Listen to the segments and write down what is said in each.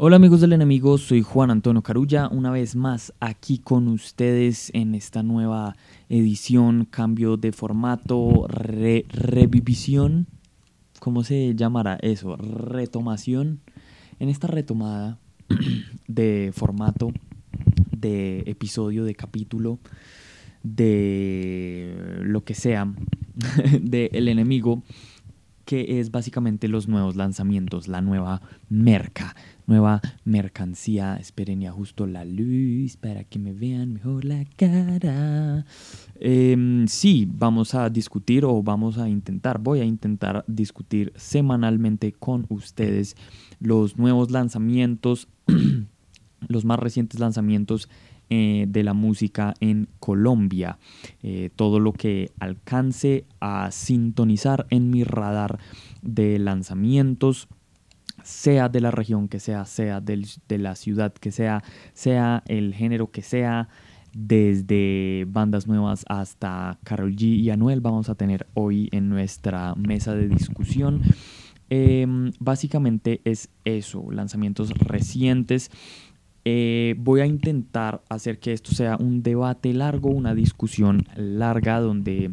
Hola amigos del enemigo, soy Juan Antonio Carulla, una vez más aquí con ustedes en esta nueva edición, cambio de formato, revisión, ¿cómo se llamará eso? Retomación. En esta retomada de formato, de episodio, de capítulo, de lo que sea, de El enemigo, que es básicamente los nuevos lanzamientos, la nueva merca, nueva mercancía. Esperen ya justo la luz para que me vean mejor la cara. Em, sí, vamos a discutir o vamos a intentar, voy a intentar discutir semanalmente con ustedes los nuevos lanzamientos, los más recientes lanzamientos eh, de la música en Colombia. Eh, todo lo que alcance a sintonizar en mi radar de lanzamientos sea de la región que sea, sea de la ciudad que sea, sea el género que sea, desde bandas nuevas hasta Carol G y Anuel vamos a tener hoy en nuestra mesa de discusión. Em, básicamente es eso, lanzamientos recientes eh, voy a intentar hacer que esto sea un debate largo, una discusión larga donde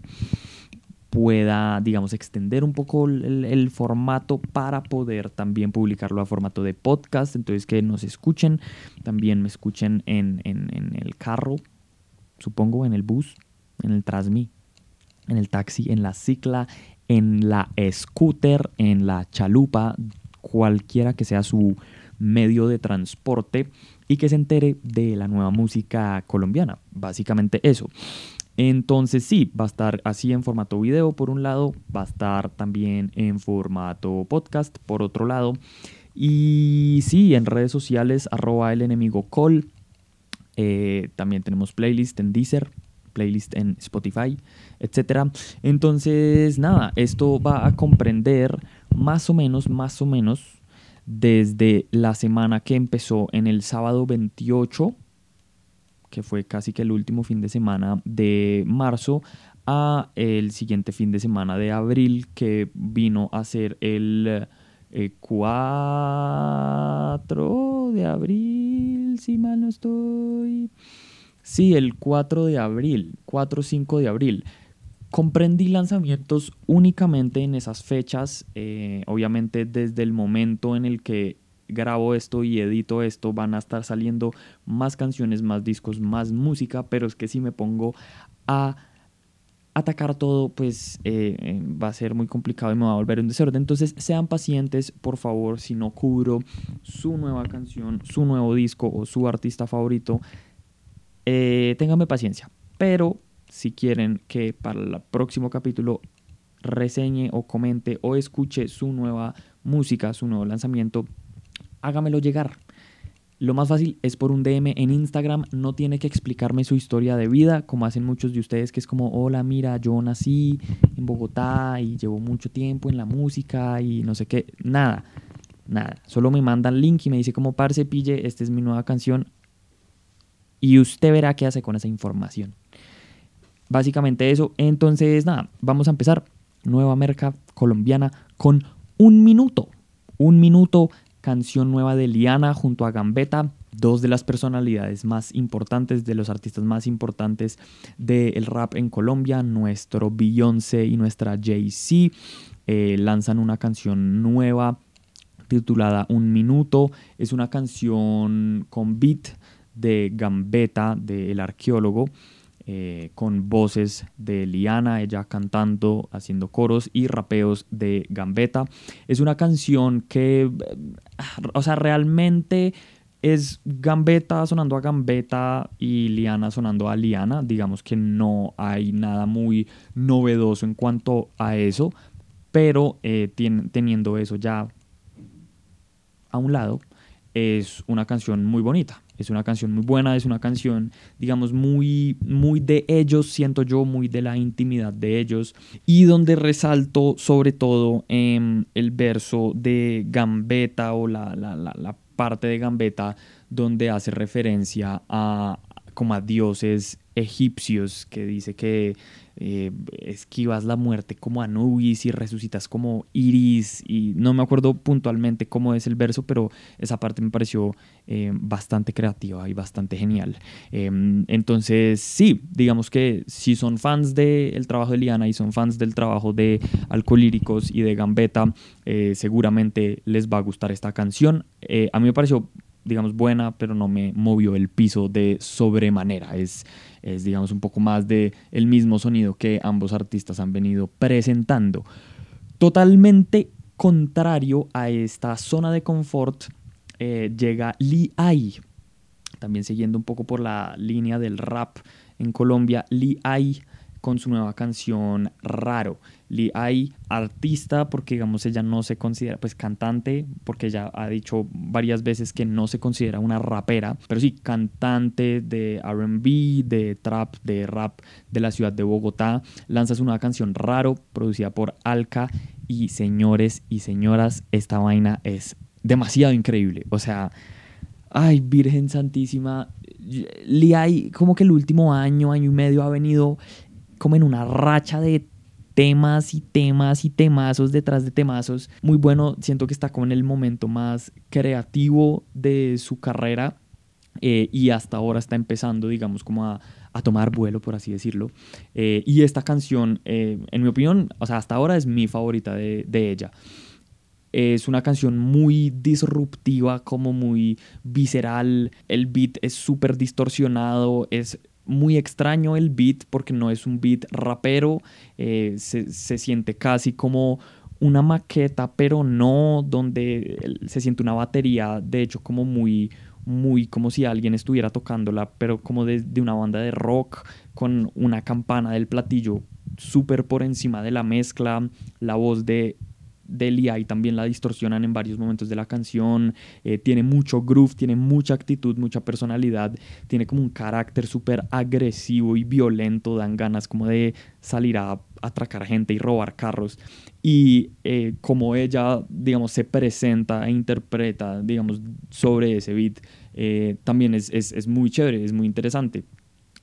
pueda, digamos, extender un poco el, formato para poder también publicarlo a formato de podcast. Entonces, que nos escuchen, también me escuchen en, el carro, supongo, en el bus, en el Transmi, en el taxi, en la cicla, en la scooter, en la chalupa, cualquiera que sea su medio de transporte y que se entere de la nueva música colombiana. Básicamente eso. Entonces sí, va a estar así en formato video por un lado, va a estar también en formato podcast por otro lado. Y sí, en redes sociales, arroba el enemigo call. Eh, también tenemos playlist en Deezer, playlist en Spotify, etc. Entonces, nada, esto va a comprender más o menos, más o menos desde la semana que empezó en el sábado 28, que fue casi que el último fin de semana de marzo, a el siguiente fin de semana de abril, que vino a ser el 4 eh, de abril, si mal no estoy. Sí, el 4 de abril, 4 o 5 de abril. Comprendí lanzamientos únicamente en esas fechas, eh, obviamente desde el momento en el que grabo esto y edito esto van a estar saliendo más canciones, más discos, más música, pero es que si me pongo a atacar todo, pues eh, eh, va a ser muy complicado y me va a volver un desorden. Entonces sean pacientes, por favor, si no cubro su nueva canción, su nuevo disco o su artista favorito, eh, ténganme paciencia. Pero si quieren que para el próximo capítulo reseñe o comente o escuche su nueva música, su nuevo lanzamiento, hágamelo llegar. Lo más fácil es por un DM en Instagram, no tiene que explicarme su historia de vida, como hacen muchos de ustedes, que es como, hola, mira, yo nací en Bogotá y llevo mucho tiempo en la música y no sé qué, nada, nada. Solo me mandan link y me dice como, parce, pille, esta es mi nueva canción y usted verá qué hace con esa información. Básicamente eso. Entonces, nada, vamos a empezar. Nueva merca colombiana con un minuto. Un minuto, canción nueva de Liana junto a Gambetta, dos de las personalidades más importantes, de los artistas más importantes del rap en Colombia, nuestro Beyoncé y nuestra Jay-Z, eh, lanzan una canción nueva titulada Un Minuto. Es una canción con beat de Gambetta, del arqueólogo. Eh, con voces de Liana, ella cantando, haciendo coros y rapeos de Gambetta. Es una canción que, o sea, realmente es Gambetta sonando a Gambetta y Liana sonando a Liana. Digamos que no hay nada muy novedoso en cuanto a eso, pero eh, teniendo eso ya a un lado, es una canción muy bonita. Es una canción muy buena, es una canción, digamos, muy, muy de ellos, siento yo, muy de la intimidad de ellos. Y donde resalto sobre todo em, el verso de Gambetta o la, la, la, la parte de Gambetta donde hace referencia a como a dioses egipcios, que dice que eh, esquivas la muerte como Anubis y resucitas como Iris, y no me acuerdo puntualmente cómo es el verso, pero esa parte me pareció eh, bastante creativa y bastante genial. Em, entonces, sí, digamos que si son fans del trabajo de Liana y son fans del trabajo de Alcolíricos y de Gambetta, eh, seguramente les va a gustar esta canción. a mí me pareció digamos, buena, pero no me movió el piso de sobremanera. Es, es digamos, un poco más de el mismo sonido que ambos artistas han venido presentando. Totalmente contrario a esta zona de confort eh, llega Lee Ai, también siguiendo un poco por la línea del rap en Colombia, Lee Ai con su nueva canción Raro. Hay artista, porque digamos ella no se considera pues cantante, porque ella ha dicho varias veces que no se considera una rapera, pero sí cantante de RB, de trap, de rap de la ciudad de Bogotá. Lanza su nueva canción Raro, producida por Alca. Y señores y señoras, esta vaina es demasiado increíble. O sea, ay, Virgen Santísima. Hay como que el último año, año y medio ha venido como en una racha de temas y temas y temazos detrás de temazos. Muy bueno, siento que está como en el momento más creativo de su carrera eh, y hasta ahora está empezando, digamos, como a, tomar vuelo, por así decirlo. Eh, y esta canción, eh, en mi opinión, o sea, hasta ahora es mi favorita de, de ella. Es una canción muy disruptiva, como muy visceral. El beat es súper distorsionado, es muy extraño el beat porque no es un beat rapero, eh, se, siente casi como una maqueta, pero no donde se siente una batería, de hecho como muy, muy como si alguien estuviera tocándola, pero como de, de una banda de rock con una campana del platillo súper por encima de la mezcla, la voz de Delia y también la distorsionan en varios momentos de la canción. Eh, tiene mucho groove, tiene mucha actitud, mucha personalidad. Tiene como un carácter súper agresivo y violento. Dan ganas como de salir a atracar gente y robar carros. Y eh, como ella, digamos, se presenta e interpreta, digamos, sobre ese beat, eh, también es, es, es muy chévere, es muy interesante.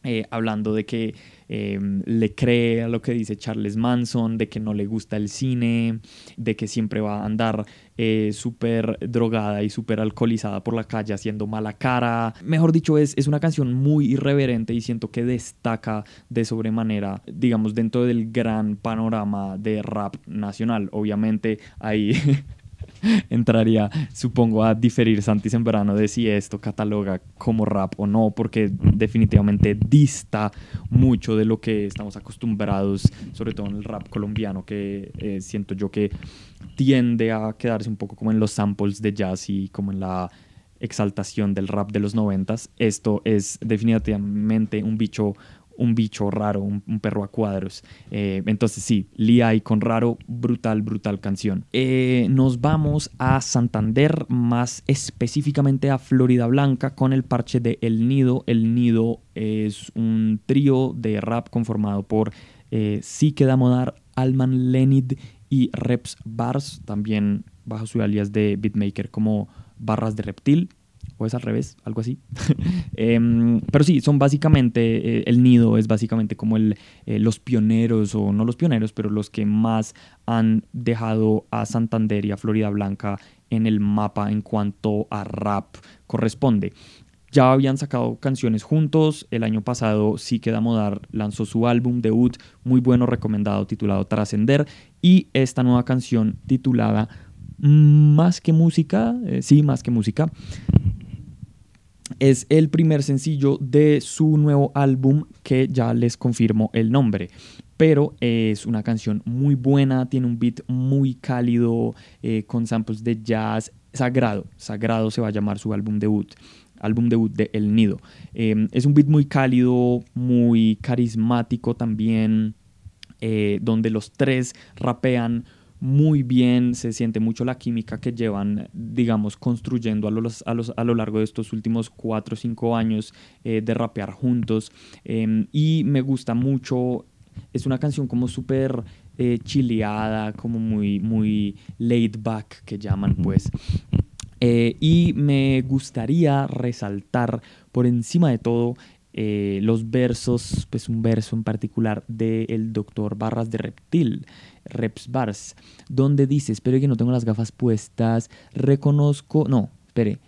Eh, hablando de que em, le cree a lo que dice Charles Manson, de que no le gusta el cine, de que siempre va a andar eh, súper drogada y súper alcoholizada por la calle haciendo mala cara. Mejor dicho, es, es una canción muy irreverente y siento que destaca de sobremanera, digamos, dentro del gran panorama de rap nacional. Obviamente hay entraría, supongo, a diferir Santi Sembrano de si esto cataloga como rap o no, porque definitivamente dista mucho de lo que estamos acostumbrados, sobre todo en el rap colombiano, que eh, siento yo que tiende a quedarse un poco como en los samples de jazz y como en la exaltación del rap de los noventas. Esto es definitivamente un bicho un bicho raro, un, perro a cuadros. Eh, entonces sí, Lee con raro, brutal, brutal canción. Eh, nos vamos a Santander, más específicamente a Florida Blanca, con el parche de El Nido. El Nido es un trío de rap conformado por eh, Sike Modar, Alman Lenid y Reps Bars, también bajo su alias de beatmaker como Barras de Reptil es al revés, algo así. Em, pero sí, son básicamente, eh, el nido es básicamente como el, eh, los pioneros, o no los pioneros, pero los que más han dejado a Santander y a Florida Blanca en el mapa en cuanto a rap corresponde. Ya habían sacado canciones juntos. El año pasado Sí Queda Modar lanzó su álbum debut, muy bueno, recomendado, titulado Trascender. Y esta nueva canción titulada Más que música, eh, sí, más que música, es el primer sencillo de su nuevo álbum que ya les confirmo el nombre. Pero es una canción muy buena, tiene un beat muy cálido, eh, con samples de jazz. Sagrado, Sagrado se va a llamar su álbum debut álbum debut de El Nido. Em, es un beat muy cálido, muy carismático también, eh, donde los tres rapean muy bien, se siente mucho la química que llevan, digamos, construyendo a, los, a, los, a lo largo de estos últimos cuatro o cinco años eh, de rapear juntos. Em, y me gusta mucho, es una canción como súper eh, chileada, como muy, muy laid back, que llaman, pues. Eh, y me gustaría resaltar por encima de todo eh, los versos, pues un verso en particular del doctor Barras de Reptil, Reps Bars, donde dice, espero que no tengo las gafas puestas, reconozco, no, espere,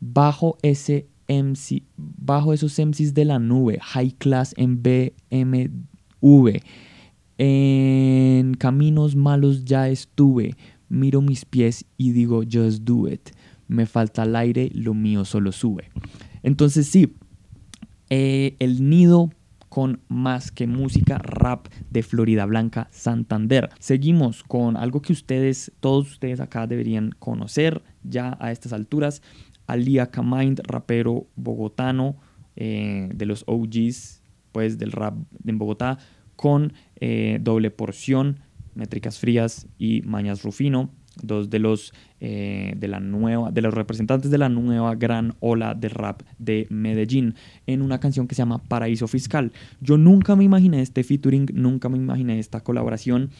bajo ese MC, bajo esos MCs de la nube, high class en BMV, en caminos malos ya estuve, miro mis pies y digo just do it, me falta el aire, lo mío solo sube. Entonces sí, eh, el nido con más que música rap de Florida Blanca Santander. Seguimos con algo que ustedes, todos ustedes acá deberían conocer ya a estas alturas. Alia Kamind, rapero bogotano eh, de los OGs pues, del rap en Bogotá, con eh, doble porción, métricas frías y mañas rufino dos de los, eh, de, la nueva, de los representantes de la nueva gran ola de rap de Medellín en una canción que se llama Paraíso Fiscal. Yo nunca me imaginé este featuring, nunca me imaginé esta colaboración.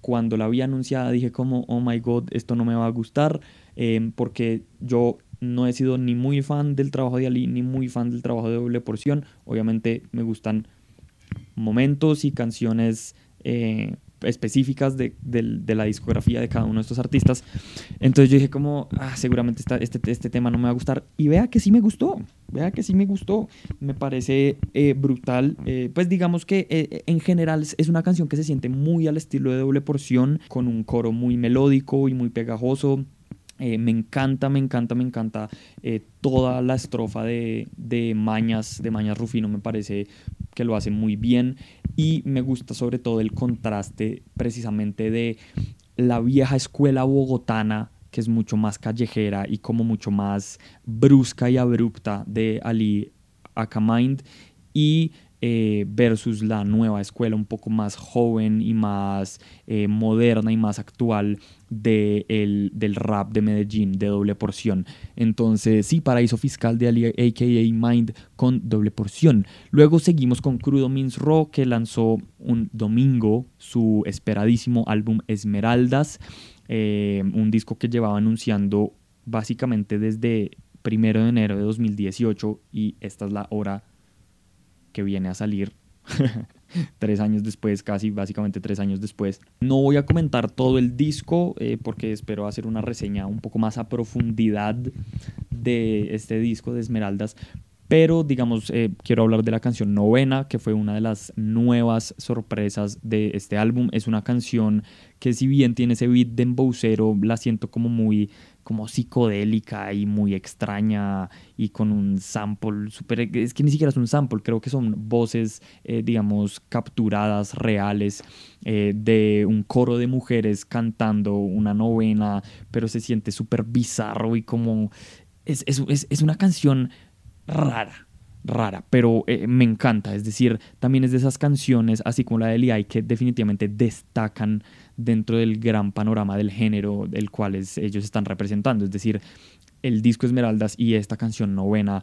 Cuando la vi anunciada dije como, oh my god, esto no me va a gustar, eh, porque yo no he sido ni muy fan del trabajo de Ali, ni muy fan del trabajo de doble porción. Obviamente me gustan momentos y canciones eh, específicas de, la discografía de cada uno de estos artistas. Entonces yo dije como, ah, seguramente este, este tema no me va a gustar. Y vea que sí me gustó, vea que sí me gustó. Me parece eh, brutal. Eh, pues digamos que eh, en general es una canción que se siente muy al estilo de doble porción, con un coro muy melódico y muy pegajoso. me encanta, me encanta, me encanta toda la estrofa de, de, Mañas, de Mañas Rufino, me parece que lo hace muy bien y me gusta sobre todo el contraste precisamente de la vieja escuela bogotana que es mucho más callejera y como mucho más brusca y abrupta de Ali Akamind y eh, versus la nueva escuela un poco más joven y más eh, moderna y más actual de el, del rap de Medellín, de doble porción. Entonces, sí, paraíso fiscal de Ali, aka Mind, con doble porción. Luego seguimos con Crudo Means Raw, que lanzó un domingo su esperadísimo álbum Esmeraldas, eh, un disco que llevaba anunciando básicamente desde primero de enero de 2018 y esta es la hora que viene a salir tres años después, casi básicamente tres años después. No voy a comentar todo el disco eh, porque espero hacer una reseña un poco más a profundidad de este disco de Esmeraldas. Pero digamos, eh, quiero hablar de la canción Novena, que fue una de las nuevas sorpresas de este álbum. Es una canción que si bien tiene ese beat de emboucero, la siento como muy como psicodélica y muy extraña y con un sample súper... Es que ni siquiera es un sample, creo que son voces, eh, digamos, capturadas, reales, eh, de un coro de mujeres cantando una novena, pero se siente súper bizarro y como... Es, es, es una canción rara rara, pero eh, me encanta. Es decir, también es de esas canciones, así como la de Eli, que definitivamente destacan dentro del gran panorama del género del cual ellos están representando. Es decir, el disco Esmeraldas y esta canción novena,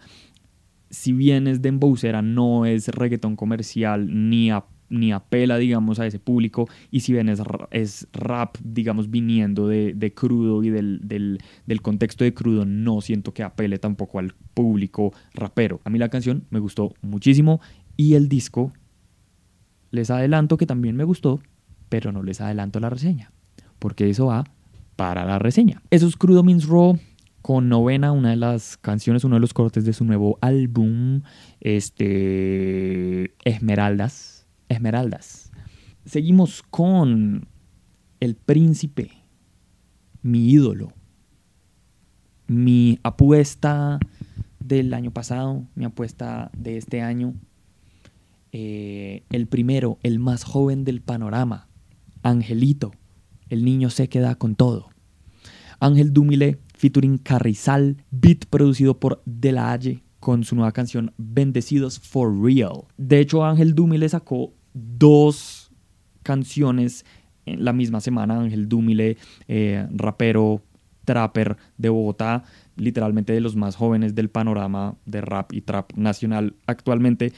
si bien es de emboucera, no es reggaetón comercial ni ni apela, digamos, a ese público. Y si bien es, es rap, digamos, viniendo de, de crudo y del, del, del, contexto de crudo, no siento que apele tampoco al público rapero. A mí la canción me gustó muchísimo y el disco, les adelanto que también me gustó, pero no les adelanto la reseña, porque eso va para la reseña. Eso es Crudo Means Raw con Novena, una de las canciones, uno de los cortes de su nuevo álbum, este, Esmeraldas esmeraldas. Seguimos con el príncipe, mi ídolo, mi apuesta del año pasado, mi apuesta de este año, eh, el primero, el más joven del panorama, Angelito, el niño se queda con todo. Ángel Dumile, featuring Carrizal, beat producido por De La Haye, con su nueva canción Bendecidos for Real. De hecho, Ángel Dumile sacó dos canciones en la misma semana. Ángel Dumile, eh, rapero, trapper de Bogotá, literalmente de los más jóvenes del panorama de rap y trap nacional actualmente,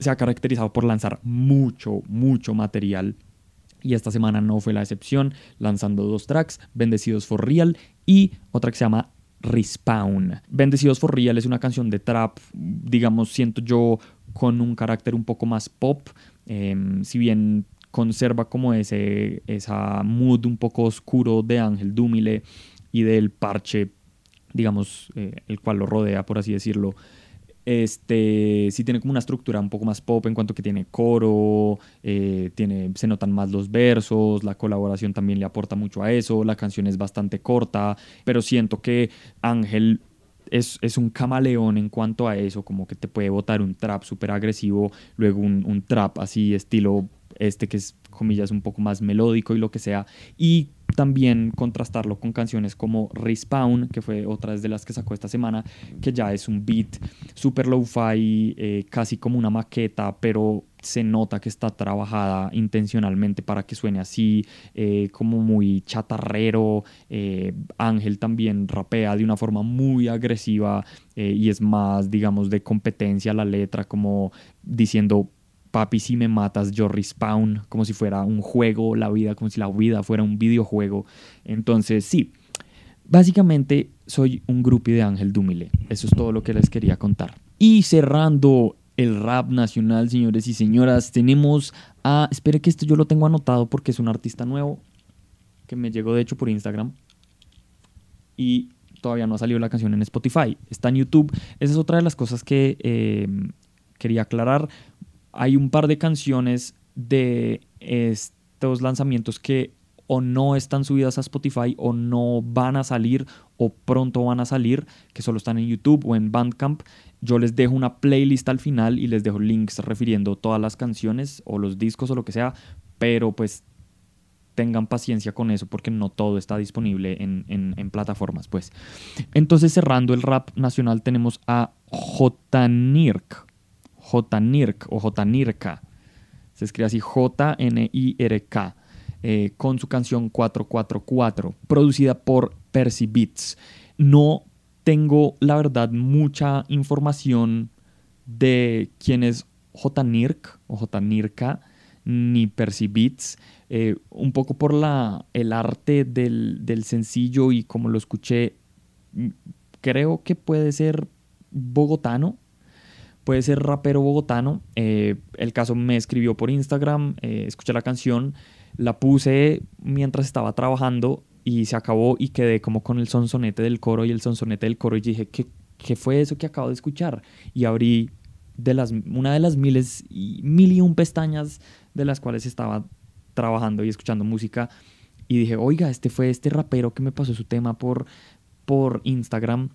se ha caracterizado por lanzar mucho, mucho material. Y esta semana no fue la excepción, lanzando dos tracks, Bendecidos for Real y otra que se llama Respawn. Bendecidos for Real es una canción de trap, digamos, siento yo, con un carácter un poco más pop, em, si bien conserva como ese esa mood un poco oscuro de Ángel Dúmile y del parche, digamos, eh, el cual lo rodea, por así decirlo. Este sí tiene como una estructura un poco más pop en cuanto que tiene coro, eh, tiene, se notan más los versos, la colaboración también le aporta mucho a eso, la canción es bastante corta, pero siento que Ángel es, es, un camaleón en cuanto a eso, como que te puede botar un trap súper agresivo, luego un, un, trap así estilo este que es comillas un poco más melódico y lo que sea, y también contrastarlo con canciones como Respawn, que fue otra de las que sacó esta semana, que ya es un beat super low-fi, eh, casi como una maqueta, pero se nota que está trabajada intencionalmente para que suene así, eh, como muy chatarrero. Eh, Ángel también rapea de una forma muy agresiva y es más, digamos, de competencia la letra, como diciendo papi, si me matas, yo respawn, como si fuera un juego, la vida, como si la vida fuera un videojuego. Entonces, sí, básicamente soy un grupi de Ángel Dúmile. Eso es todo lo que les quería contar. Y cerrando el rap nacional, señores y señoras, tenemos a. Espere que esto yo lo tengo anotado porque es un artista nuevo que me llegó de hecho por Instagram. Y todavía no ha salido la canción en Spotify. Está en YouTube. Esa es otra de las cosas que eh, quería aclarar hay un par de canciones de estos lanzamientos que o no están subidas a Spotify o no van a salir o pronto van a salir, que solo están en YouTube o en Bandcamp. Yo les dejo una playlist al final y les dejo links refiriendo todas las canciones o los discos o lo que sea, pero pues tengan paciencia con eso porque no todo está disponible en, plataformas. Pues. Entonces cerrando el rap nacional tenemos a J. Nirk J-Nirk o J-Nirka. Se escribe así J-N-I-R-K. Eh, con su canción 444, producida por Percy Beats. No tengo, la verdad, mucha información de quién es J-Nirk o J-Nirka ni Percy Beats. Eh, un poco por la, el arte del, del sencillo y como lo escuché, creo que puede ser bogotano, puede ser rapero bogotano. Eh, el caso me escribió por Instagram, eh, escuché la canción, la puse mientras estaba trabajando y se acabó y quedé como con el sonsonete del coro y el sonsonete del coro y dije, ¿qué, qué fue eso que acabo de escuchar? Y abrí de las, una de las miles mil y un pestañas de las cuales estaba trabajando y escuchando música y dije, oiga, este fue este rapero que me pasó su tema por, por Instagram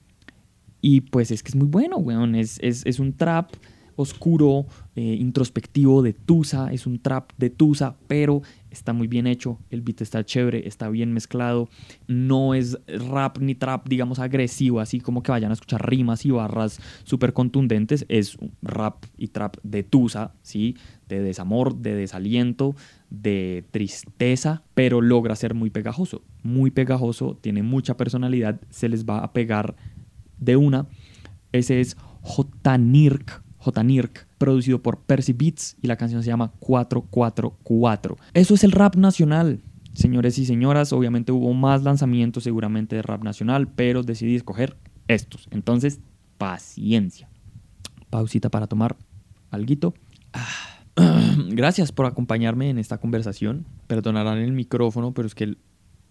y pues es que es muy bueno, weón. Es, es, un trap oscuro, eh, introspectivo de Tusa, es un trap de Tusa, pero está muy bien hecho, el beat está chévere, está bien mezclado, no es rap ni trap, digamos, agresivo, así como que vayan a escuchar rimas y barras súper contundentes, es rap y trap de Tusa, ¿sí? De desamor, de desaliento, de tristeza, pero logra ser muy pegajoso, muy pegajoso, tiene mucha personalidad, se les va a pegar de una. Ese es J-Nirk, J-Nirk, producido por Percy Beats y la canción se llama 444. Eso es el rap nacional. Señores y señoras, obviamente hubo más lanzamientos seguramente de rap nacional, pero decidí escoger estos. Entonces, paciencia. Pausita para tomar alguito. Ah, gracias por acompañarme en esta conversación. Perdonarán el micrófono, pero es que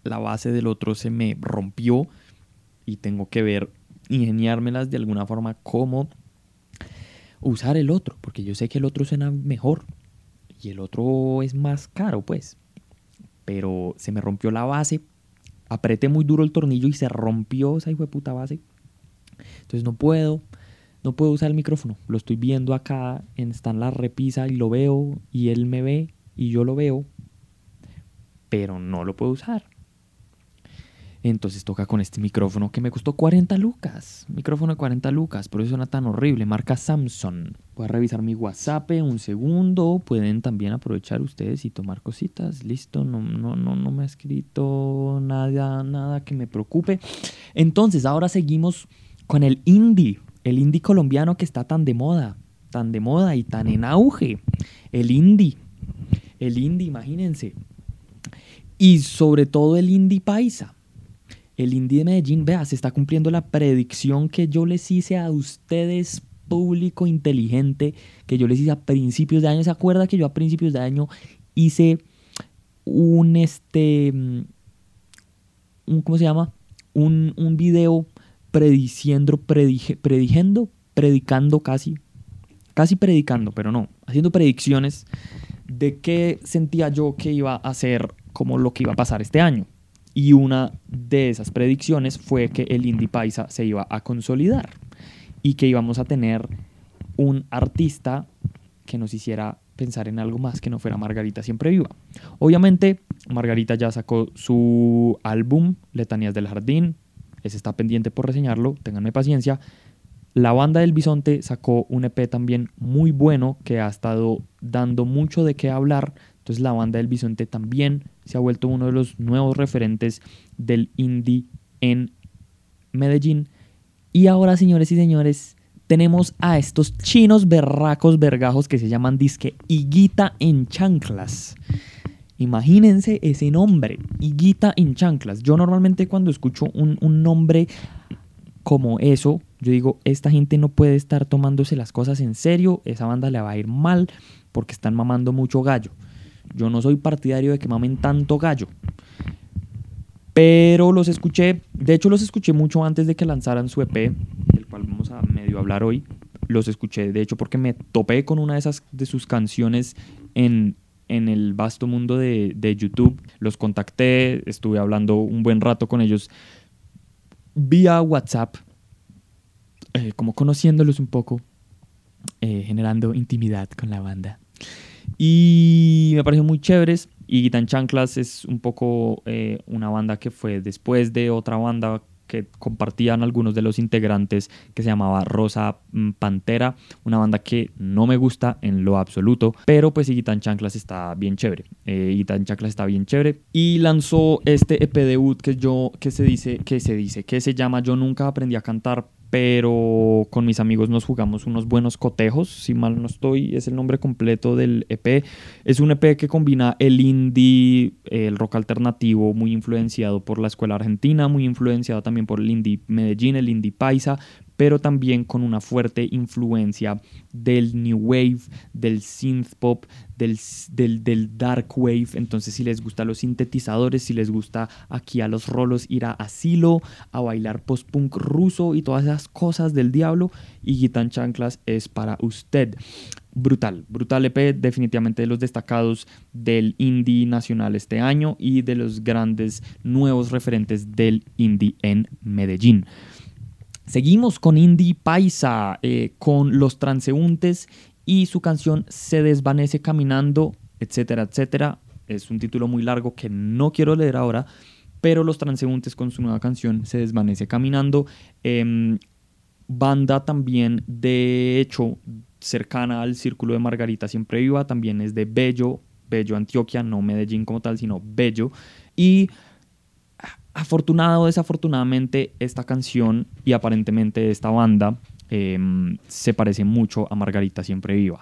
la base del otro se me rompió y tengo que ver ingeniármelas de alguna forma cómo usar el otro, porque yo sé que el otro suena mejor y el otro es más caro, pues. Pero se me rompió la base, apreté muy duro el tornillo y se rompió esa hijo de puta base. Entonces no puedo, no puedo usar el micrófono. Lo estoy viendo acá, está en la repisa y lo veo y él me ve y yo lo veo, pero no lo puedo usar. Entonces toca con este micrófono que me costó 40 lucas. Micrófono de 40 lucas, por eso suena tan horrible. Marca Samsung. Voy a revisar mi WhatsApp un segundo. Pueden también aprovechar ustedes y tomar cositas. Listo, no, no, no, no me ha escrito nada, nada que me preocupe. Entonces, ahora seguimos con el indie. El indie colombiano que está tan de moda. Tan de moda y tan en auge. El indie. El indie, imagínense. Y sobre todo el indie paisa el Indie de Medellín, vea, se está cumpliendo la predicción que yo les hice a ustedes público inteligente que yo les hice a principios de año. ¿Se acuerda que yo a principios de año hice un este un, ¿cómo se llama? Un, un video prediciendo, predicando casi, casi predicando, pero no, haciendo predicciones de qué sentía yo que iba a ser como lo que iba a pasar este año. Y una de esas predicciones fue que el Indie Paisa se iba a consolidar y que íbamos a tener un artista que nos hiciera pensar en algo más que no fuera Margarita siempre viva. Obviamente, Margarita ya sacó su álbum Letanías del Jardín, ese está pendiente por reseñarlo, ténganme paciencia. La banda del Bisonte sacó un EP también muy bueno que ha estado dando mucho de qué hablar. Entonces la banda del Bisonte también se ha vuelto uno de los nuevos referentes del indie en Medellín. Y ahora, señores y señores, tenemos a estos chinos berracos vergajos que se llaman disque Higuita en chanclas. Imagínense ese nombre, Higuita en chanclas. Yo normalmente cuando escucho un, un, nombre como eso, yo digo, esta gente no puede estar tomándose las cosas en serio, esa banda le va a ir mal porque están mamando mucho gallo. Yo no soy partidario de que mamen tanto gallo. Pero los escuché, de hecho los escuché mucho antes de que lanzaran su EP, del cual vamos a medio hablar hoy. Los escuché, de hecho, porque me topé con una de esas de sus canciones en, en el vasto mundo de, de, YouTube. Los contacté, estuve hablando un buen rato con ellos vía WhatsApp, eh, como conociéndolos un poco, eh, generando intimidad con la banda. Y me pareció muy chéveres. Y Guitan Chanclas es un poco eh, una banda que fue después de otra banda que compartían algunos de los integrantes que se llamaba Rosa mm, Pantera, una banda que no me gusta en lo absoluto, pero pues Guitan Chanclas está bien chévere. Eh, Chanclas está bien chévere y lanzó este EP debut que yo que se dice que se dice que se llama Yo nunca aprendí a cantar pero con mis amigos nos jugamos unos buenos cotejos, si mal no estoy, es el nombre completo del EP. Es un EP que combina el indie, el rock alternativo, muy influenciado por la escuela argentina, muy influenciado también por el indie Medellín, el indie paisa, pero también con una fuerte influencia del new wave, del synth pop, del, dark wave. Entonces, si les gusta los sintetizadores, si les gusta aquí a los rolos ir a asilo, a bailar post-punk ruso y todas esas cosas del diablo, y Gitan Chanclas es para usted. Brutal, brutal EP, definitivamente de los destacados del indie nacional este año y de los grandes nuevos referentes del indie en Medellín. Seguimos con Indie Paisa, eh, con Los Transeúntes y su canción Se desvanece caminando, etcétera, etcétera. Es un título muy largo que no quiero leer ahora, pero Los Transeúntes con su nueva canción Se desvanece caminando. Em, banda también, de hecho, cercana al Círculo de Margarita Siempre Viva, también es de Bello, Bello Antioquia, no Medellín como tal, sino Bello. Y afortunado o desafortunadamente esta canción y aparentemente esta banda em, se parece mucho a Margarita Siempre Viva.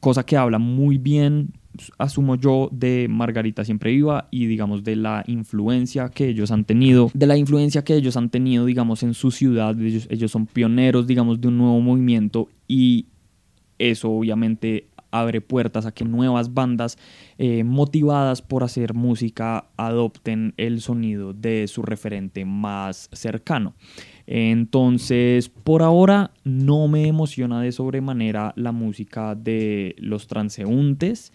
Cosa que habla muy bien, asumo yo, de Margarita Siempre Viva y digamos de la influencia que ellos han tenido, de la influencia que ellos han tenido, digamos, en su ciudad. Ellos, ellos son pioneros, digamos, de un nuevo movimiento y eso obviamente abre puertas a que nuevas bandas eh, motivadas por hacer música adopten el sonido de su referente más cercano. Entonces, por ahora no me emociona de sobremanera la música de los transeúntes.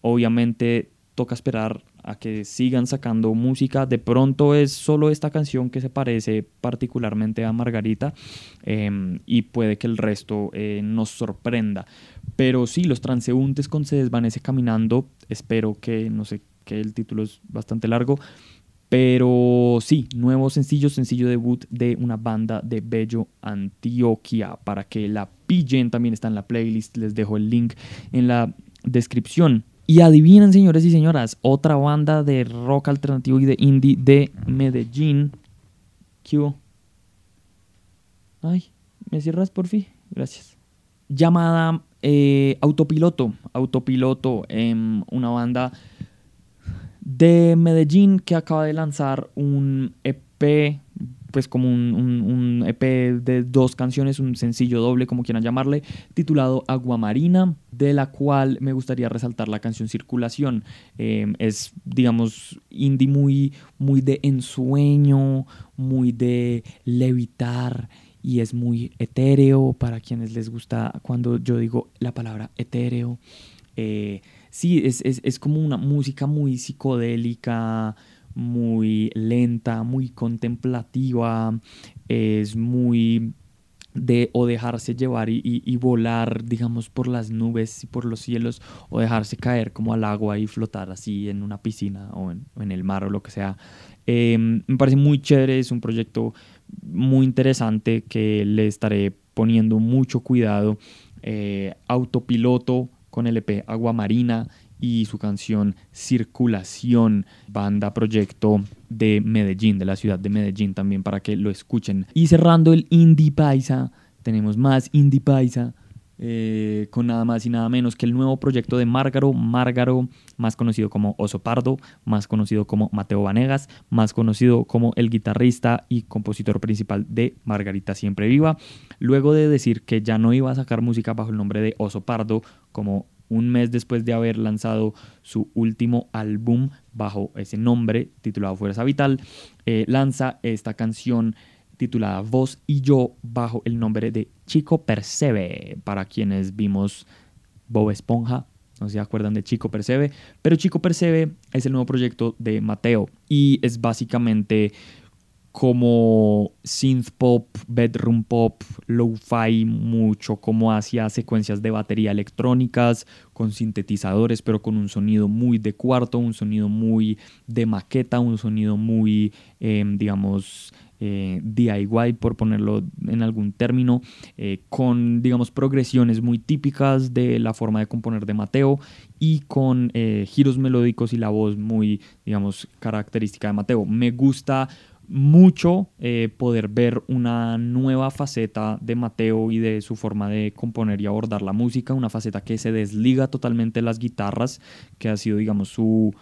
Obviamente toca esperar a que sigan sacando música. De pronto es solo esta canción que se parece particularmente a Margarita em, y puede que el resto eh, nos sorprenda. Pero sí, los transeúntes con Se desvanece caminando, espero que, no sé, que el título es bastante largo, pero sí, nuevo sencillo, sencillo debut de una banda de Bello Antioquia. Para que la pillen, también está en la playlist, les dejo el link en la descripción. Y adivinen, señores y señoras, otra banda de rock alternativo y de indie de Medellín. ¿Qué Ay, ¿me cierras por fin? Gracias. Llamada eh, Autopiloto. Autopiloto, em, una banda de Medellín que acaba de lanzar un EP pues como un, un, EP de dos canciones, un sencillo doble, como quieran llamarle, titulado Agua Marina, de la cual me gustaría resaltar la canción Circulación. Em, es, digamos, indie muy, muy de ensueño, muy de levitar y es muy etéreo para quienes les gusta cuando yo digo la palabra etéreo. Eh, sí, es, es, es como una música muy psicodélica, muy lenta, muy contemplativa, es muy de o dejarse llevar y, volar, digamos, por las nubes y por los cielos, o dejarse caer como al agua y flotar así en una piscina o en, el mar o lo que sea. Em, me parece muy chévere, es un proyecto muy interesante que le estaré poniendo mucho cuidado. Eh, autopiloto con el EP Agua Marina y su canción Circulación, banda proyecto de Medellín, de la ciudad de Medellín también para que lo escuchen. Y cerrando el Indie Paisa, tenemos más Indie Paisa. Eh, con nada más y nada menos que el nuevo proyecto de Márgaro, Márgaro, más conocido como Oso Pardo, más conocido como Mateo Vanegas, más conocido como el guitarrista y compositor principal de Margarita Siempre Viva. Luego de decir que ya no iba a sacar música bajo el nombre de Oso Pardo, como un mes después de haber lanzado su último álbum bajo ese nombre titulado Fuerza Vital, eh, lanza esta canción titulada Voz y Yo bajo el nombre de Chico Percebe, para quienes vimos Bob Esponja. No se acuerdan de Chico Percebe, pero Chico Percebe es el nuevo proyecto de Mateo y es básicamente como synth pop, bedroom pop, lo-fi, mucho como hacia secuencias de batería electrónicas, con sintetizadores, pero con un sonido muy de cuarto, un sonido muy de maqueta, un sonido muy, em, digamos, eh, DIY, por ponerlo en algún término, eh, con, digamos, progresiones muy típicas de la forma de componer de Mateo y con eh, giros melódicos y la voz muy, digamos, característica de Mateo. Me gusta mucho eh, poder ver una nueva faceta de Mateo y de su forma de componer y abordar la música, una faceta que se desliga totalmente de las guitarras, que ha sido, digamos, su,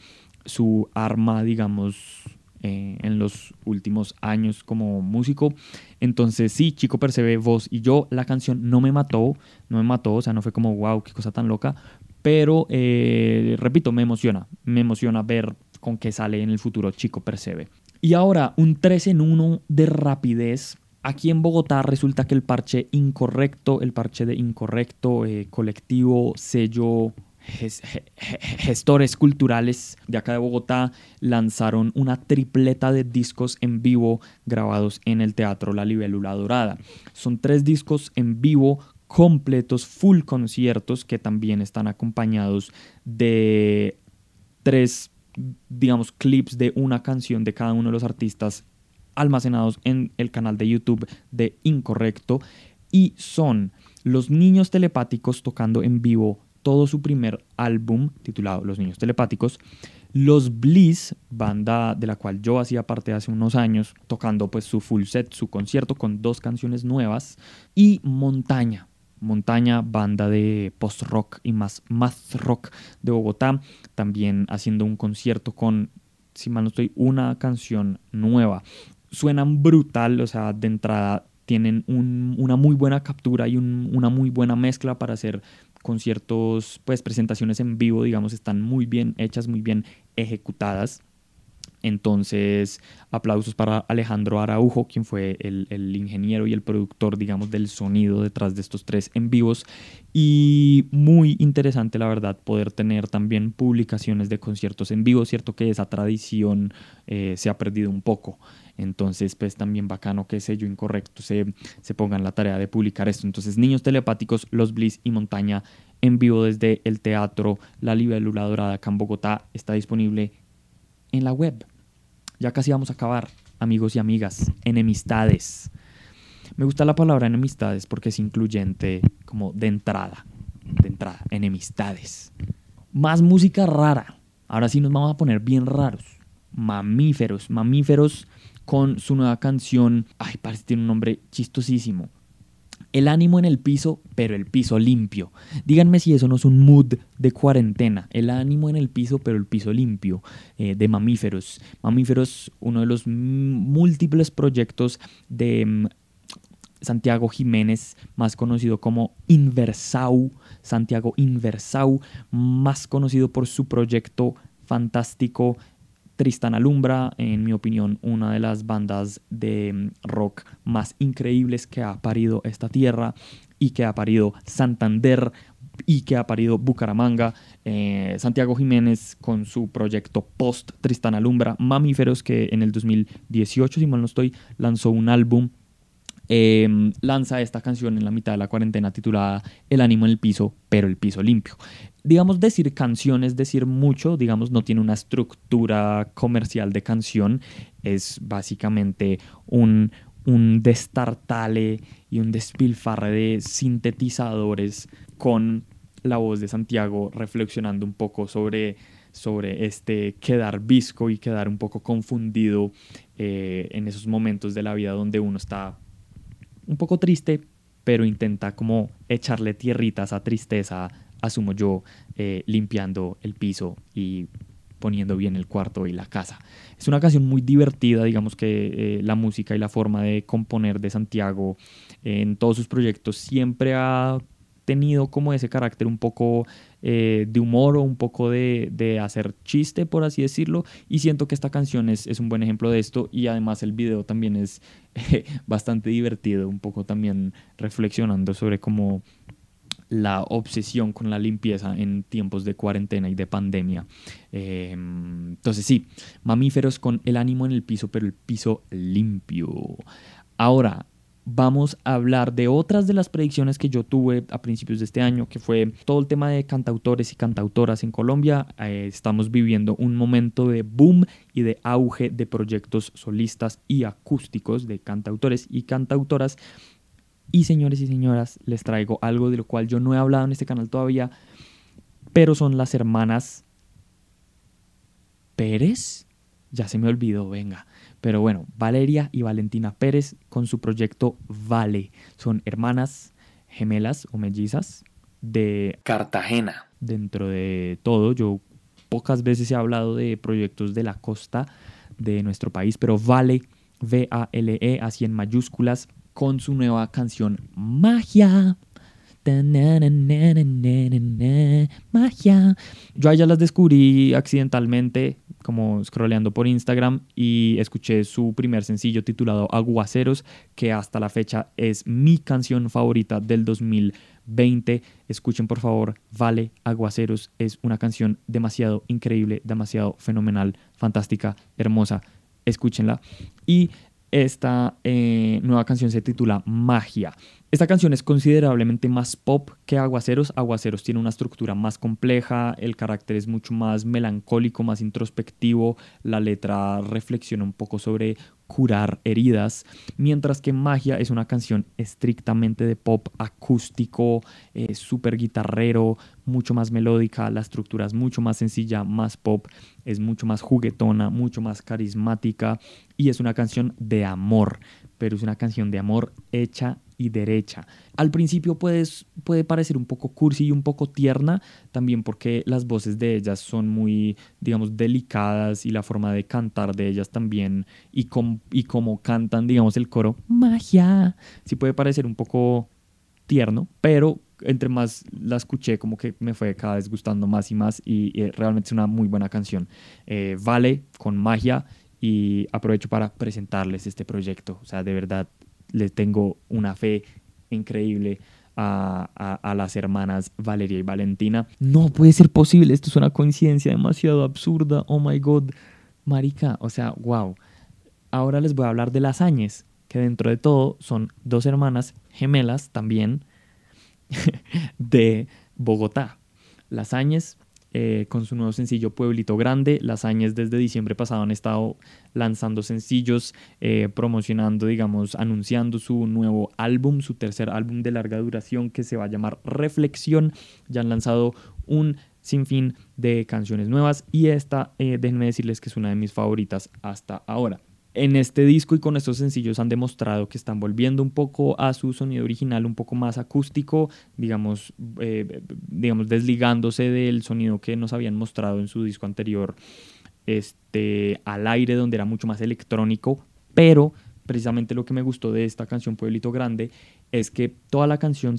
su arma, digamos, eh, en los últimos años como músico. Entonces sí, Chico Percebe, voz y yo, la canción no me mató, no me mató, o sea, no fue como, wow, qué cosa tan loca, pero eh, repito, me emociona, me emociona ver con qué sale en el futuro Chico Percebe. Y ahora, un 3 en 1 de rapidez. Aquí en Bogotá resulta que el parche incorrecto, el parche de incorrecto, eh, colectivo, sello, gestores culturales de acá de Bogotá lanzaron una tripleta de discos en vivo grabados en el Teatro La Libélula Dorada. Son tres discos en vivo completos, full conciertos, que también están acompañados de tres digamos, clips de una canción de cada uno de los artistas almacenados en el canal de YouTube de Incorrecto y son los niños telepáticos tocando en vivo todo su primer álbum titulado Los Niños Telepáticos, los Bliss, banda de la cual yo hacía parte hace unos años, tocando pues su full set, su concierto con dos canciones nuevas, y Montaña, Montaña, banda de post-rock y más math rock de Bogotá, también haciendo un concierto con, si mal no estoy, una canción nueva. Suenan brutal, o sea, de entrada tienen una muy buena captura y una muy buena mezcla para hacer conciertos, pues presentaciones en vivo, digamos, están muy bien hechas, muy bien ejecutadas. Entonces, aplausos para Alejandro Araujo, quien fue el, ingeniero y el productor, digamos, del sonido detrás de estos tres en vivos. Y muy interesante, la verdad, poder tener también publicaciones de conciertos en vivo. Cierto que esa tradición eh, se ha perdido un poco. Entonces, pues también bacano que sello incorrecto se, se ponga en la tarea de publicar esto. Entonces, Niños Telepáticos, Los Bliss y Montaña en vivo desde el Teatro La Libélula Dorada acá en Bogotá está disponible en la web. Ya casi vamos a acabar, amigos y amigas. Enemistades. Me gusta la palabra enemistades porque es incluyente como de entrada. De entrada, enemistades. Más música rara. Ahora sí nos vamos a poner bien raros. Mamíferos. Mamíferos con su nueva canción. Ay, parece que tiene un nombre chistosísimo. El ánimo en el piso, pero el piso limpio. Díganme si eso no es un mood de cuarentena. El ánimo en el piso, pero el piso limpio. Eh, de Mamíferos. Mamíferos, uno de los múltiples proyectos de mm, Santiago Jiménez, más conocido como Inversau. Santiago Inversau, más conocido por su proyecto fantástico Tristan Alumbra, en mi opinión, una de las bandas de mm, rock más increíbles que ha parido esta tierra y que ha parido Santander y que ha parido Bucaramanga. Eh, Santiago Jiménez con su proyecto Post Tristan Alumbra, Mamíferos, que en el 2018, si mal no estoy, lanzó un álbum Em, lanza esta canción en la mitad de la cuarentena titulada El ánimo en el piso, pero el piso limpio. Digamos, decir canción es decir mucho, digamos, no tiene una estructura comercial de canción, es básicamente un, un destartale y un despilfarre de sintetizadores con la voz de Santiago reflexionando un poco sobre, sobre este quedar visco y quedar un poco confundido eh, en esos momentos de la vida donde uno está un poco triste, pero intenta como echarle tierritas a tristeza, asumo yo, eh, limpiando el piso y poniendo bien el cuarto y la casa. Es una canción muy divertida, digamos que eh, la música y la forma de componer de Santiago en todos sus proyectos siempre ha tenido como ese carácter un poco eh, de humor o un poco de, hacer chiste, por así decirlo. Y siento que esta canción es, un buen ejemplo de esto y además el video también es bastante divertido, un poco también reflexionando sobre cómo la obsesión con la limpieza en tiempos de cuarentena y de pandemia. Em, entonces sí, mamíferos con el ánimo en el piso, pero el piso limpio. Ahora, vamos a hablar de otras de las predicciones que yo tuve a principios de este año, que fue todo el tema de cantautores y cantautoras en Colombia. Eh, estamos viviendo un momento de boom y de auge de proyectos solistas y acústicos de cantautores y cantautoras. Y señores y señoras, les traigo algo de lo cual yo no he hablado en este canal todavía, pero son las hermanas Pérez. Ya se me olvidó, venga. Pero bueno, Valeria y Valentina Pérez con su proyecto Vale. Son hermanas gemelas o mellizas de Cartagena. Dentro de todo, yo pocas veces he hablado de proyectos de la costa de nuestro país, pero Vale, V-A-L-E, así en mayúsculas, con su nueva canción Magia. Magia. Yo a ellas las descubrí accidentalmente como scrolleando por Instagram y escuché su primer sencillo titulado Aguaceros, que hasta la fecha es mi canción favorita del 2020. Escuchen por favor, Vale Aguaceros, es una canción demasiado increíble, demasiado fenomenal, fantástica, hermosa. Escúchenla. Y esta eh, nueva canción se titula Magia. Esta canción es considerablemente más pop que Aguaceros. Aguaceros tiene una estructura más compleja, el carácter es mucho más melancólico, más introspectivo, la letra reflexiona un poco sobre curar heridas, mientras que Magia es una canción estrictamente de pop acústico, eh, súper guitarrero, mucho más melódica, la estructura es mucho más sencilla, más pop, es mucho más juguetona, mucho más carismática y es una canción de amor, pero es una canción de amor hecha y derecha. Al principio puede parecer un poco cursi y un poco tierna, también porque las voces de ellas son muy, digamos, delicadas y la forma de cantar de ellas también y, y como cantan, digamos, el coro, magia, sí puede parecer un poco tierno, pero entre más la escuché, como que me fue cada vez gustando más y más y, realmente es una muy buena canción. Eh, vale con magia y aprovecho para presentarles este proyecto. O sea, de verdad le tengo una fe increíble a, a, las hermanas Valeria y Valentina. No puede ser posible, esto es una coincidencia demasiado absurda. Oh my god, marica, o sea, wow. Ahora les voy a hablar de las Áñez, que dentro de todo son dos hermanas gemelas también de Bogotá. Las Áñez eh, con su nuevo sencillo Pueblito Grande. Las Añes desde diciembre pasado han estado lanzando sencillos, eh, promocionando, digamos, anunciando su nuevo álbum, su tercer álbum de larga duración que se va a llamar Reflexión. Ya han lanzado un sinfín de canciones nuevas y esta, eh, déjenme decirles que es una de mis favoritas hasta ahora. en este disco y con estos sencillos han demostrado que están volviendo un poco a su sonido original, un poco más acústico, digamos, eh, digamos desligándose del sonido que nos habían mostrado en su disco anterior, este, al aire, donde era mucho más electrónico, pero precisamente lo que me gustó de esta canción Pueblito Grande es que toda la canción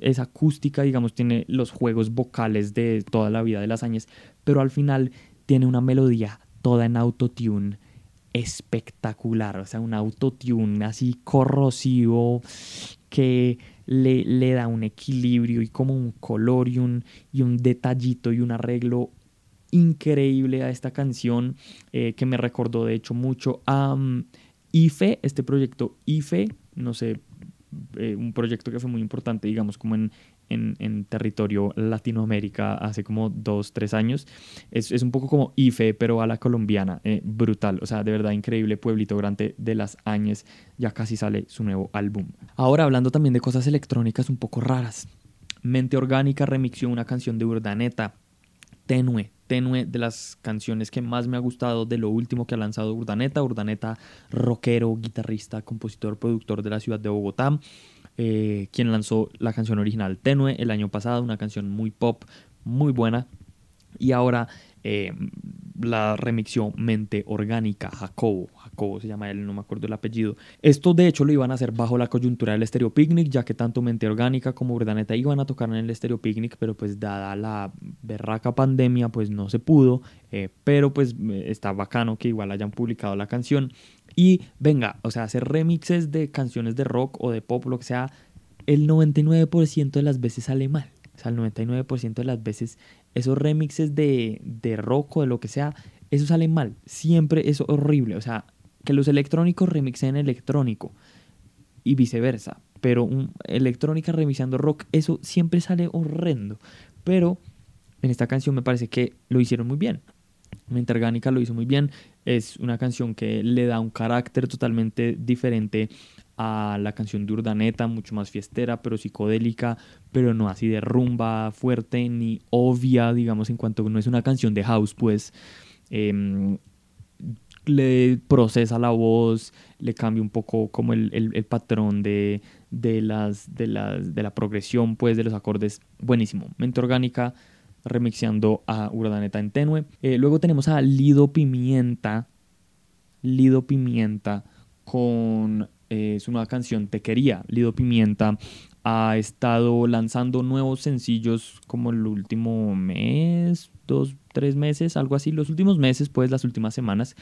es acústica, digamos, tiene los juegos vocales de toda la vida de las años, pero al final tiene una melodía toda en autotune espectacular, o sea, un autotune así corrosivo que le, le, da un equilibrio y como un color y un, y un detallito y un arreglo increíble a esta canción eh, que me recordó de hecho mucho a um, IFE, este proyecto IFE, no sé, eh, un proyecto que fue muy importante, digamos, como en, en, territorio Latinoamérica hace como dos, tres años. Es, es un poco como IFE, pero a la colombiana, eh, brutal, o sea, de verdad increíble, Pueblito Grande de las Añes, ya casi sale su nuevo álbum. Ahora hablando también de cosas electrónicas un poco raras. Mente Orgánica remixió una canción de Urdaneta, Tenue, tenue de las canciones que más me ha gustado de lo último que ha lanzado Urdaneta. Urdaneta, rockero, guitarrista, compositor, productor de la ciudad de Bogotá, eh, quien lanzó la canción original Tenue el año pasado, una canción muy pop, muy buena. Y ahora eh, la remixió Mente Orgánica, Jacobo. Jacobo se llama él, no me acuerdo el apellido. Esto de hecho lo iban a hacer bajo la coyuntura del Estéreo Picnic, ya que tanto Mente Orgánica como Urdaneta iban a tocar en el Estéreo Picnic, pero pues dada la berraca pandemia pues no se pudo, eh, pero pues está bacano que igual hayan publicado la canción. Y venga, o sea, hacer remixes de canciones de rock o de pop, lo que sea, el 99% de las veces sale mal. O sea, el 99% de las veces esos remixes de, de rock o de lo que sea, eso sale mal. Siempre es horrible. O sea, que los electrónicos remixen electrónico y viceversa. Pero un, electrónica remixando rock, eso siempre sale horrendo. Pero en esta canción me parece que lo hicieron muy bien. Mente Orgánica lo hizo muy bien. Es una canción que le da un carácter totalmente diferente a la canción de Urdaneta, mucho más fiestera, pero psicodélica, pero no así de rumba fuerte ni obvia, digamos, en cuanto no es una canción de house, pues em, le procesa la voz, le cambia un poco como el, el, patrón de, de, las, de, las, de la progresión, pues, de los acordes, buenísimo. Mente orgánica, remixeando a Urdaneta en tenue. Eh, luego tenemos a Lido Pimienta, Lido Pimienta con es una canción Te Quería. Lido Pimienta ha estado lanzando nuevos sencillos como el último mes, dos, tres meses, algo así, los últimos meses, pues las últimas semanas.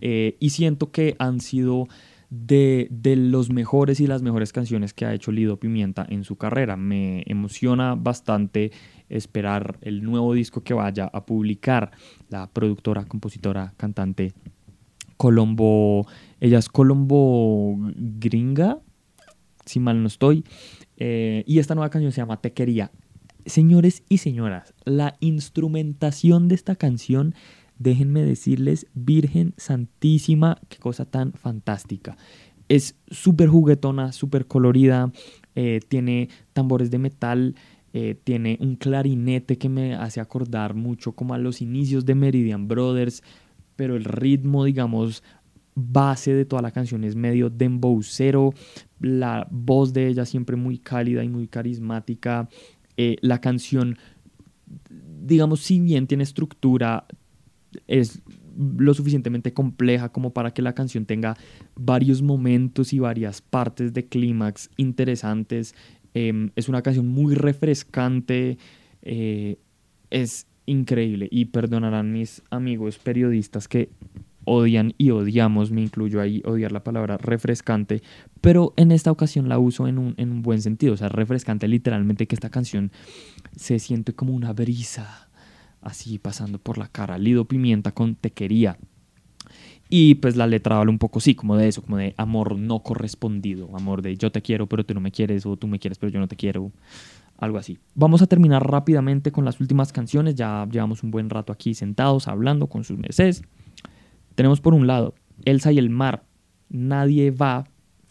Eh, y siento que han sido de, de, los mejores y las mejores canciones que ha hecho Lido Pimienta en su carrera. Me emociona bastante esperar el nuevo disco que vaya a publicar la productora, compositora, cantante Colombo ella es Colombo gringa, si mal no estoy. Eh, y esta nueva canción se llama Te quería. Señores y señoras, la instrumentación de esta canción, déjenme decirles, Virgen Santísima, qué cosa tan fantástica. Es súper juguetona, súper colorida, eh, tiene tambores de metal, eh, tiene un clarinete que me hace acordar mucho como a los inicios de Meridian Brothers, pero el ritmo, digamos, base de toda la canción es medio dembowcero, la voz de ella siempre muy cálida y muy carismática, eh, la canción, digamos, si bien tiene estructura, es lo suficientemente compleja como para que la canción tenga varios momentos y varias partes de clímax interesantes. Em, es una canción muy refrescante, eh, es increíble y perdonarán mis amigos periodistas que odian y odiamos, me incluyo ahí odiar la palabra refrescante, pero en esta ocasión la uso en un, en un buen sentido, o sea, refrescante literalmente que esta canción se siente como una brisa, así pasando por la cara, Lido Pimienta con Tequería. Y pues la letra habla un poco, sí, como de eso, como de amor no correspondido, amor de yo te quiero pero tú no me quieres, o tú me quieres pero yo no te quiero, algo así. Vamos a terminar rápidamente con las últimas canciones, ya llevamos un buen rato aquí sentados hablando con sus meses. Tenemos por un lado Elsa y el mar, Nadie va,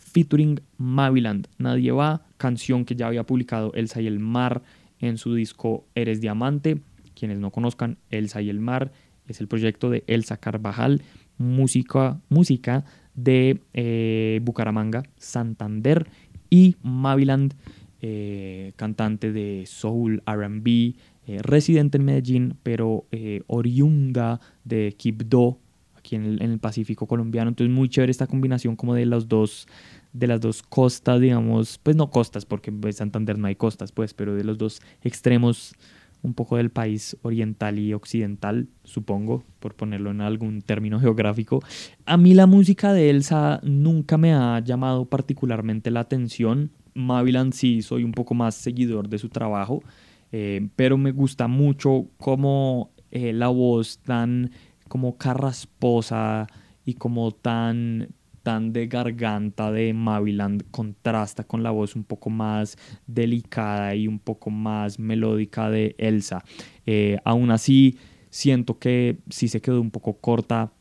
featuring Maviland, Nadie va, canción que ya había publicado Elsa y el mar en su disco Eres Diamante. Quienes no conozcan, Elsa y el mar es el proyecto de Elsa Carvajal música, música de eh, Bucaramanga, Santander y Maviland, eh, cantante de soul, RB, eh, residente en Medellín, pero oriunda de Quibdó, aquí en el, en el, Pacífico colombiano. Entonces muy chévere esta combinación como de los dos de las dos costas, digamos, pues no costas, porque en Santander no hay costas, pues, pero de los dos extremos un poco del país oriental y occidental, supongo, por ponerlo en algún término geográfico. A mí la música de Elsa nunca me ha llamado particularmente la atención. Mavilan sí, soy un poco más seguidor de su trabajo, eh, pero me gusta mucho como eh, la voz tan como carrasposa y como tan tan de garganta de Maviland contrasta con la voz un poco más delicada y un poco más melódica de Elsa. Eh, aún así, siento que sí se quedó un poco corta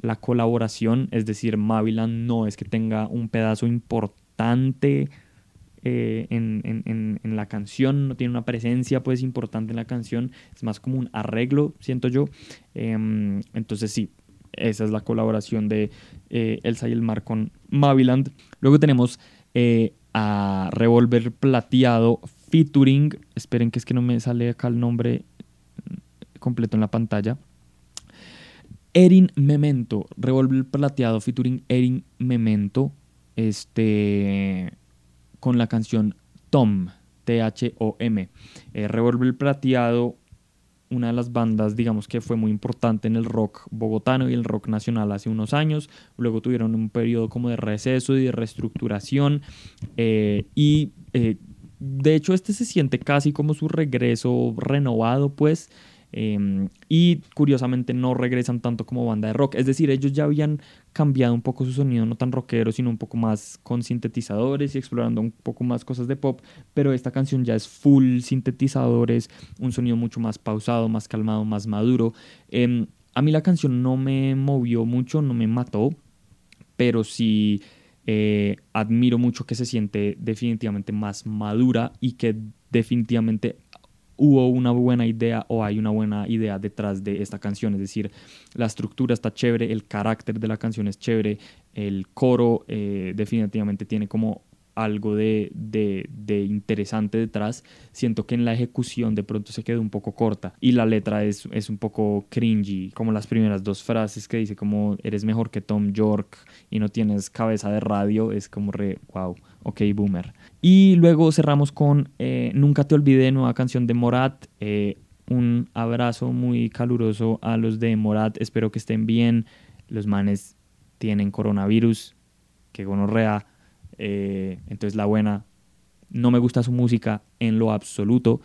la colaboración, es decir, Maviland no es que tenga un pedazo importante eh, en, la canción, no tiene una presencia pues importante en la canción, es más como un arreglo, siento yo. Em, entonces sí, esa es la colaboración de eh, Elsa y el Mar con Maviland. Luego tenemos eh, a Revolver Plateado featuring, esperen que es que no me sale acá el nombre completo en la pantalla. Erin Memento, Revolver Plateado featuring Erin Memento, este, con la canción Tom, T-H-O-M. Eh, Revolver Plateado una de las bandas, digamos que fue muy importante en el rock bogotano y el rock nacional hace unos años. Luego tuvieron un periodo como de receso y de reestructuración. Eh, y eh, de hecho, este se siente casi como su regreso renovado, pues. Em, y curiosamente no regresan tanto como banda de rock. Es decir, ellos ya habían cambiado un poco su sonido, no tan rockero, sino un poco más con sintetizadores y explorando un poco más cosas de pop. Pero esta canción ya es full sintetizadores, un sonido mucho más pausado, más calmado, más maduro. Em, a mí la canción no me movió mucho, no me mató, pero sí eh, admiro mucho que se siente definitivamente más madura y que definitivamente hubo una buena idea o hay una buena idea detrás de esta canción. Es decir, la estructura está chévere, el carácter de la canción es chévere, el coro eh, definitivamente tiene como algo de, interesante detrás, siento que en la ejecución de pronto se quedó un poco corta y la letra es, es un poco cringy, como las primeras dos frases que dice como eres mejor que Tom York y no tienes cabeza de radio, es como re, wow, ok, boomer. Y luego cerramos con eh, Nunca te olvidé, nueva canción de Morat. Eh, un abrazo muy caluroso a los de Morat. Espero que estén bien. Los manes tienen coronavirus, que gonorrea. Eh, entonces la buena, no me gusta su música en lo absoluto,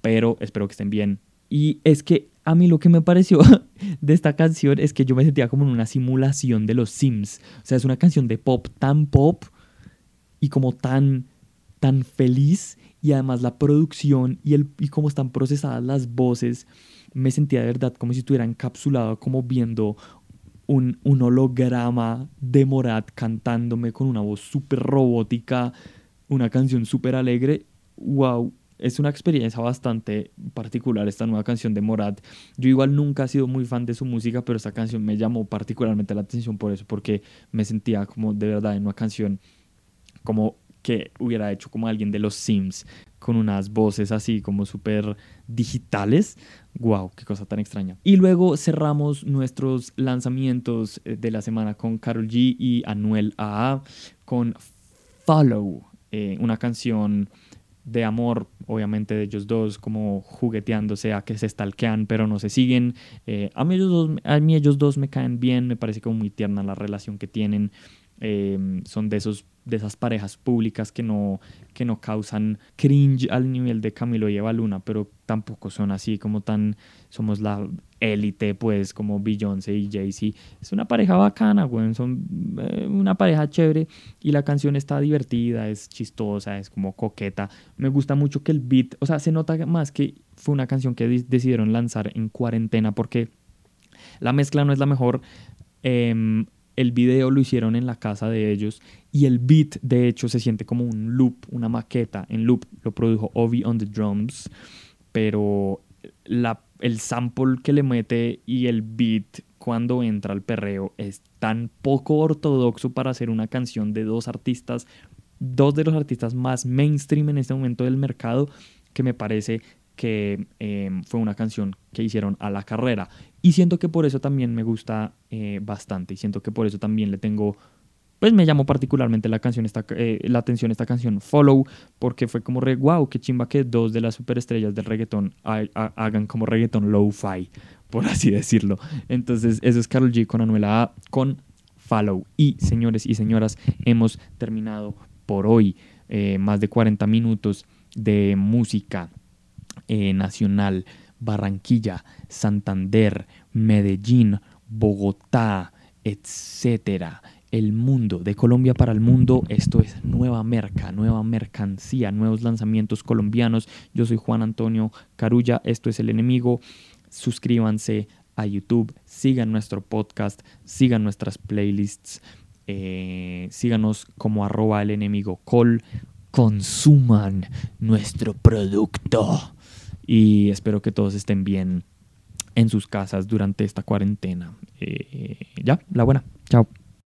pero espero que estén bien. Y es que a mí lo que me pareció de esta canción es que yo me sentía como en una simulación de los Sims. O sea, es una canción de pop tan pop y como tan tan feliz y además la producción y, el, y cómo están procesadas las voces, me sentía de verdad como si estuviera encapsulado, como viendo un, un holograma de Morat cantándome con una voz súper robótica, una canción súper alegre. ¡Wow! Es una experiencia bastante particular esta nueva canción de Morat. Yo igual nunca he sido muy fan de su música, pero esta canción me llamó particularmente la atención por eso, porque me sentía como de verdad en una canción como que hubiera hecho como alguien de los Sims con unas voces así como súper digitales. ¡Wow! ¡Qué cosa tan extraña! Y luego cerramos nuestros lanzamientos eh, de la semana con Carol G y Anuel AA con Follow, eh, una canción de amor, obviamente de ellos dos, como jugueteándose a que se stalkean pero no se siguen. Eh, a, mí ellos dos, a mí ellos dos me caen bien, me parece como muy tierna la relación que tienen. son de esos de esas parejas públicas que no, que no causan cringe al nivel de Camilo y Eva Luna, pero tampoco son así como tan, somos la élite, pues, como Beyoncé y Jay-Z. Es una pareja bacana, güey, son eh, una pareja chévere y la canción está divertida, es chistosa, es como coqueta. Me gusta mucho que el beat, o sea, se nota más que fue una canción que decidieron lanzar en cuarentena porque la mezcla no es la mejor. Eh, el video lo hicieron en la casa de ellos y el beat de hecho se siente como un loop, una maqueta en loop. Lo produjo Ovi on the drums, pero la, el sample que le mete y el beat cuando entra al perreo es tan poco ortodoxo para hacer una canción de dos artistas, dos de los artistas más mainstream en este momento del mercado, que me parece que em, fue una canción que hicieron a la carrera. Y siento que por eso también me gusta eh, bastante y siento que por eso también le tengo pues me llamó particularmente la, canción esta, eh, la atención esta canción Follow, porque fue como re, wow, qué chimba que dos de las superestrellas del reggaetón hagan como reggaetón low-fi, por así decirlo. Entonces, eso es Carol G con Anuela A con Follow. Y señores y señoras, hemos terminado por hoy eh, más de 40 minutos de música nacional. Barranquilla, Santander, Medellín, Bogotá, etcétera el mundo, de Colombia para el mundo. Esto es nueva merca, nueva mercancía, nuevos lanzamientos colombianos. Yo soy Juan Antonio Carulla, esto es El Enemigo. Suscríbanse a YouTube, sigan nuestro podcast, sigan nuestras playlists, eh, síganos como arroba el enemigo col, consuman nuestro producto y espero que todos estén bien en sus casas durante esta cuarentena. Eh, ya, la buena. Chao.